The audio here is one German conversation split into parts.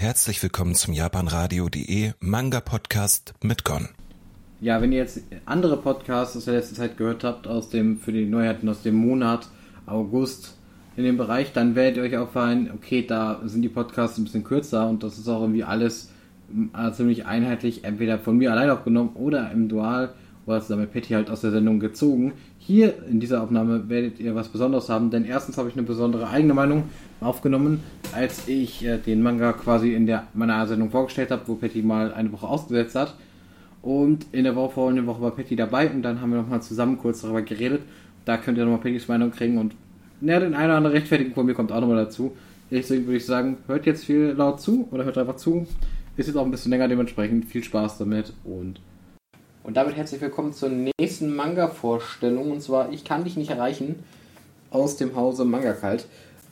Herzlich willkommen zum japanradio.de Manga Podcast mit Gon. Ja, wenn ihr jetzt andere Podcasts aus der letzten Zeit gehört habt, aus dem, für die Neuheiten aus dem Monat August in dem Bereich, dann werdet ihr euch auffallen, okay, da sind die Podcasts ein bisschen kürzer und das ist auch irgendwie alles äh, ziemlich einheitlich, entweder von mir allein aufgenommen oder im Dual oder zusammen mit Patty halt aus der Sendung gezogen. Hier in dieser Aufnahme werdet ihr was Besonderes haben, denn erstens habe ich eine besondere eigene Meinung aufgenommen, als ich äh, den Manga quasi in der, meiner Sendung vorgestellt habe, wo Patty mal eine Woche ausgesetzt hat. Und in der Woche vorhin Woche war Patty dabei und dann haben wir nochmal zusammen kurz darüber geredet. Da könnt ihr nochmal Pattys Meinung kriegen und ja, den einen oder anderen Rechtfertigung von mir kommt auch nochmal dazu. Deswegen würde ich sagen, hört jetzt viel laut zu oder hört einfach zu. Ist jetzt auch ein bisschen länger dementsprechend. Viel Spaß damit und und damit herzlich willkommen zur nächsten Manga-Vorstellung. Und zwar Ich kann dich nicht erreichen aus dem Hause Manga Kalt.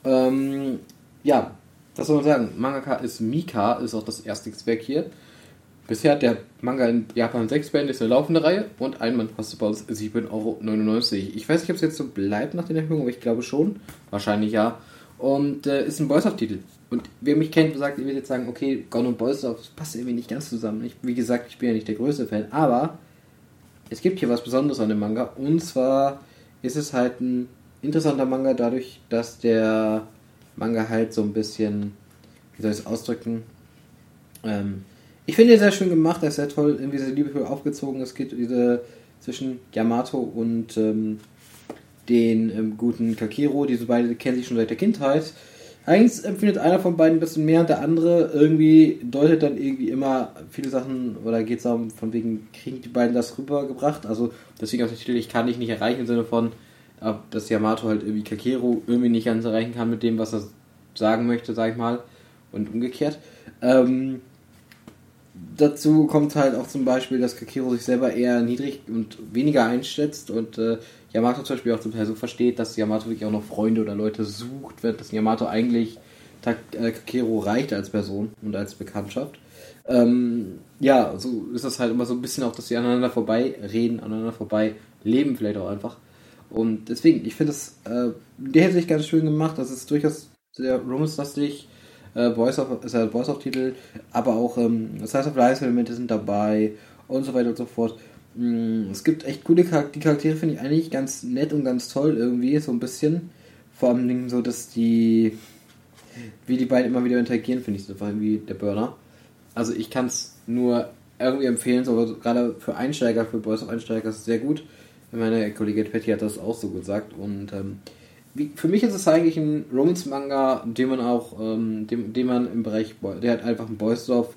Ähm, ja, was soll man sagen? Mangaka ist Mika, ist auch das erste Werk hier. Bisher hat der Manga in Japan 6 Bände, ist eine laufende Reihe und ein Mann kostet bei uns 7,99 Euro. Ich weiß nicht, ob es jetzt so bleibt nach den Erhöhungen, aber ich glaube schon. Wahrscheinlich ja. Und äh, ist ein Boys-Off-Titel. Und wer mich kennt, sagt, ihr wird jetzt sagen, okay, Gon und Boys das passt irgendwie nicht ganz zusammen. Ich, wie gesagt, ich bin ja nicht der größte Fan, aber es gibt hier was Besonderes an dem Manga. Und zwar ist es halt ein interessanter Manga dadurch, dass der Manga halt so ein bisschen, wie soll ich es ausdrücken, ähm, ich finde ihn sehr schön gemacht, er ist sehr toll, irgendwie sehr liebevoll aufgezogen. Es geht diese zwischen Yamato und ähm, den ähm, guten Kakiro, diese beiden kennen sich schon seit der Kindheit. Eigentlich empfindet einer von beiden ein bisschen mehr und der andere irgendwie deutet dann irgendwie immer viele Sachen oder geht es darum, von wegen, kriegen die beiden das rübergebracht? Also deswegen auch der Titel, ich kann dich nicht erreichen im Sinne von, dass Yamato halt irgendwie Kakero irgendwie nicht ganz erreichen kann mit dem, was er sagen möchte, sag ich mal, und umgekehrt. Ähm, dazu kommt halt auch zum Beispiel, dass Kakiro sich selber eher niedrig und weniger einschätzt und äh, Yamato zum Beispiel auch zum Teil so versteht, dass Yamato wirklich auch noch Freunde oder Leute sucht, dass Yamato eigentlich äh, Kakero reicht als Person und als Bekanntschaft. Ähm, ja, so ist das halt immer so ein bisschen auch, dass sie aneinander vorbei reden, aneinander vorbei leben vielleicht auch einfach. Und deswegen, ich finde es äh, der hätte sich ganz schön gemacht. Das ist durchaus sehr romance-lastig. Äh, Voice of, ist halt Voice-of-Titel, aber auch ähm, Size of Life-Elemente sind dabei und so weiter und so fort. Mm, es gibt echt coole Charaktere. Die Charaktere finde ich eigentlich ganz nett und ganz toll irgendwie, so ein bisschen. Vor allem so, dass die, wie die beiden immer wieder interagieren, finde ich so irgendwie der Burner. Also ich kann es nur irgendwie empfehlen, so gerade für Einsteiger, für Boys of Einsteiger ist es sehr gut. Meine Kollegin Patty hat das auch so gesagt und ähm, wie, für mich ist es eigentlich ein Romance-Manga, den man auch, ähm, dem, den man im Bereich, der halt einfach ein Boys Love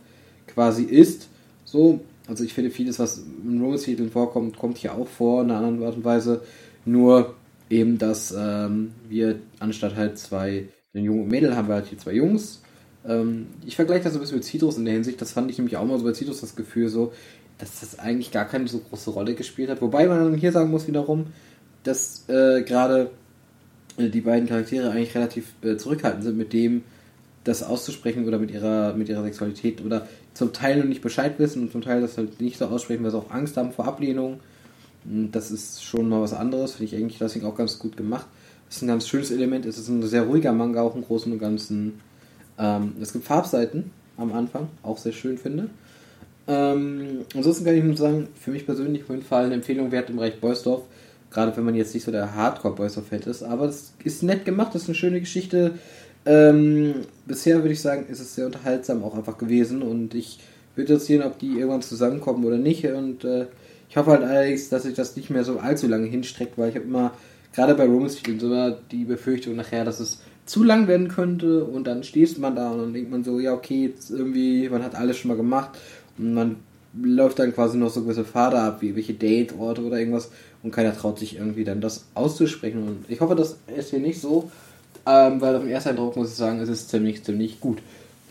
quasi ist. So, also ich finde, vieles, was in Romance-Titeln vorkommt, kommt hier auch vor, in einer anderen Art und Weise. Nur eben, dass ähm, wir anstatt halt zwei, ein Junge und Mädel, haben wir halt hier zwei Jungs. Ähm, ich vergleiche das ein bisschen mit Citrus in der Hinsicht, das fand ich nämlich auch mal so bei Citrus das Gefühl so, dass das eigentlich gar keine so große Rolle gespielt hat. Wobei man hier sagen muss wiederum, dass äh, gerade die beiden Charaktere eigentlich relativ äh, zurückhaltend sind mit dem, das auszusprechen oder mit ihrer, mit ihrer Sexualität oder zum Teil noch nicht Bescheid wissen und zum Teil das halt nicht so aussprechen, weil sie auch Angst haben vor Ablehnung. Das ist schon mal was anderes, finde ich eigentlich deswegen auch ganz gut gemacht. Das ist ein ganz schönes Element, es ist ein sehr ruhiger Manga, auch im Großen und Ganzen. Ähm, es gibt Farbseiten am Anfang, auch sehr schön finde. Ähm, ansonsten kann ich nur sagen, für mich persönlich auf jeden Fall eine Empfehlung wert im Bereich Beusdorf. Gerade wenn man jetzt nicht so der Hardcore Beusdorf-Fan ist. Aber es ist nett gemacht, das ist eine schöne Geschichte. Ähm, bisher würde ich sagen, ist es sehr unterhaltsam auch einfach gewesen und ich würde jetzt sehen, ob die irgendwann zusammenkommen oder nicht. Und äh, ich hoffe halt allerdings, dass sich das nicht mehr so allzu lange hinstreckt, weil ich habe immer, gerade bei Romance-Titeln, so die Befürchtung nachher, dass es zu lang werden könnte und dann stehst man da und dann denkt man so, ja, okay, jetzt irgendwie, man hat alles schon mal gemacht und man läuft dann quasi noch so gewisse Pfade ab, wie welche Date-Orte oder irgendwas und keiner traut sich irgendwie dann das auszusprechen. Und ich hoffe, das ist hier nicht so, ähm, weil auf den ersten Eindruck muss ich sagen, es ist ziemlich, ziemlich gut.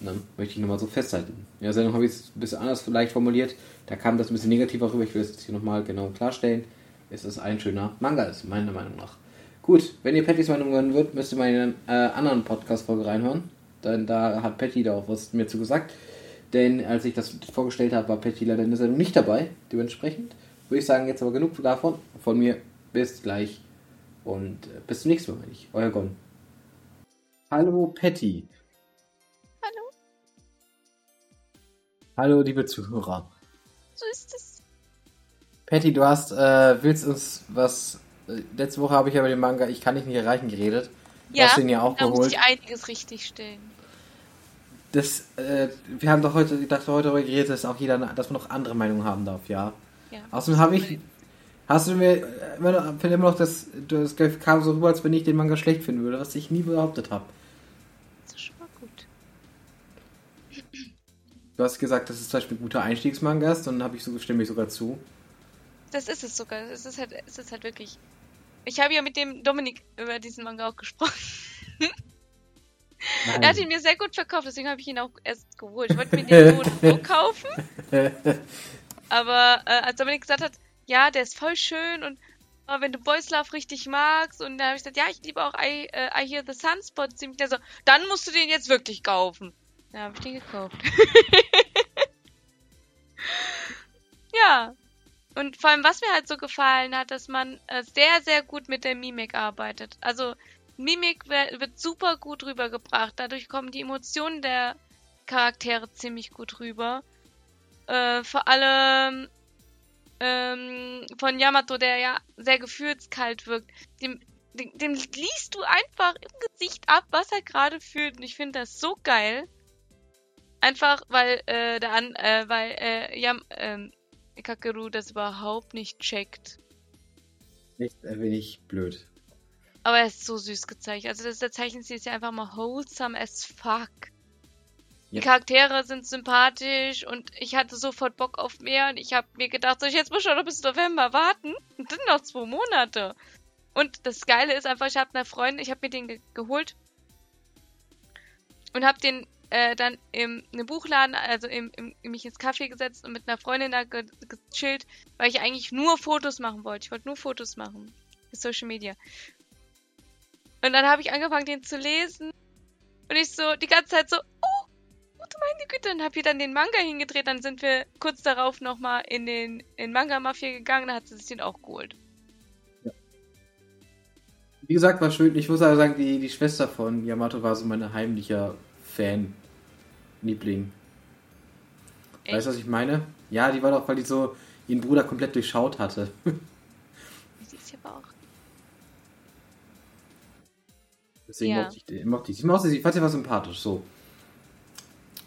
Und dann möchte ich nochmal so festhalten. Ja, der Sendung habe ich es ein bisschen anders vielleicht formuliert. Da kam das ein bisschen negativer rüber. Ich will es jetzt hier nochmal genau klarstellen. Es ist ein schöner Manga, ist meiner Meinung nach. Gut, wenn ihr Pattys Meinung hören wollt, müsst ihr mal in eine äh, anderen Podcast-Folge reinhören. Denn da hat Patty da auch was mir zu gesagt. Denn als ich das vorgestellt habe, war Patty leider in der Sendung nicht dabei. Dementsprechend würde ich sagen, jetzt aber genug davon. Von mir bis gleich und äh, bis zum nächsten Mal. Euer Gon. Hallo Patty. Hallo. Hallo, liebe Zuhörer. So ist es. Patty, du hast, äh, willst uns was. Äh, letzte Woche habe ich ja über den Manga Ich kann dich nicht erreichen geredet. Du Ja, hast den ja auch da muss geholt. ich einiges richtig stellen. Das, äh, wir haben doch heute, ich dachte heute darüber geredet, dass auch jeder, dass man noch andere Meinungen haben darf, ja. Ja. Außerdem habe ich, hast du mir, äh, immer noch, finde immer noch, dass, das kam so rüber, als wenn ich den Manga schlecht finden würde, was ich nie behauptet habe. Das ist schon mal gut. Du hast gesagt, dass es zum Beispiel ein guter Einstiegsmanga ist, dann habe ich so, stimme ich sogar zu. Das ist es sogar. Es ist halt, es ist halt wirklich. Ich habe ja mit dem Dominik über diesen Manga auch gesprochen. Nein. Er hat ihn mir sehr gut verkauft, deswegen habe ich ihn auch erst geholt. Ich wollte mir den so kaufen. Aber äh, als Dominik gesagt hat, ja, der ist voll schön und oh, wenn du Boys Love richtig magst und dann habe ich gesagt, ja, ich liebe auch I, äh, I Hear the Sunspot ziemlich. Der so, dann musst du den jetzt wirklich kaufen. Ja, habe ich den gekauft. ja. Und vor allem, was mir halt so gefallen hat, dass man äh, sehr, sehr gut mit der Mimik arbeitet. Also Mimik wird super gut rübergebracht. Dadurch kommen die Emotionen der Charaktere ziemlich gut rüber. Äh, vor allem ähm, von Yamato, der ja sehr gefühlskalt wirkt. Dem, dem, dem liest du einfach im Gesicht ab, was er gerade fühlt. Und ich finde das so geil. Einfach, weil äh, der an, äh, weil äh, Yam, ähm, Kakeru das überhaupt nicht checkt. Echt ein wenig blöd. Aber er ist so süß gezeichnet. Also das, der Zeichenstil ist ja einfach mal wholesome as fuck. Die Ja. Charaktere sind sympathisch und ich hatte sofort Bock auf mehr und ich habe mir gedacht, soll ich jetzt mal schon noch bis November warten? Und dann noch zwei Monate. Und das Geile ist einfach, ich habe einer Freundin, ich habe mir den ge geholt und habe den äh, dann im, im Buchladen, also im, im, mich ins Café gesetzt und mit einer Freundin da ge gechillt, weil ich eigentlich nur Fotos machen wollte. Ich wollte nur Fotos machen. Social Media. Und dann habe ich angefangen, den zu lesen. Und ich so die ganze Zeit so, oh, oh du meine Güte. Und habe ihr dann den Manga hingedreht. Dann sind wir kurz darauf nochmal in den in Manga Mafia gegangen. Da hat sie sich den auch geholt. Wie gesagt, war schön. Ich muss aber sagen, die, die Schwester von Yamato war so mein heimlicher Fan. Liebling. Echt? Weißt du, was ich meine? Ja, die war doch, weil die so ihren Bruder komplett durchschaut hatte. Deswegen Ja. mochte ich die. Mochte ich. Ich mochte sie, ich fand sie war sympathisch, so.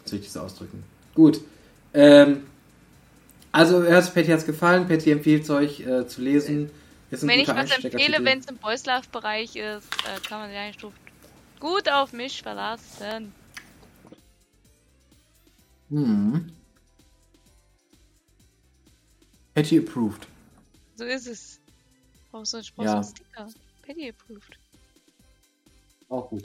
Soll ich das ausdrücken? Gut. Ähm, also, erst Patty hat's gefallen. Patty empfiehlt es euch äh, zu lesen. Ist ein Wenn ich was empfehle, wenn es im Boys Love Bereich ist, äh, kann man sich eigentlich gut auf mich verlassen. Hm. Patty approved. So ist es. Brauchst du, brauchst Ja. einen Sticker. Petty approved. Auch gut.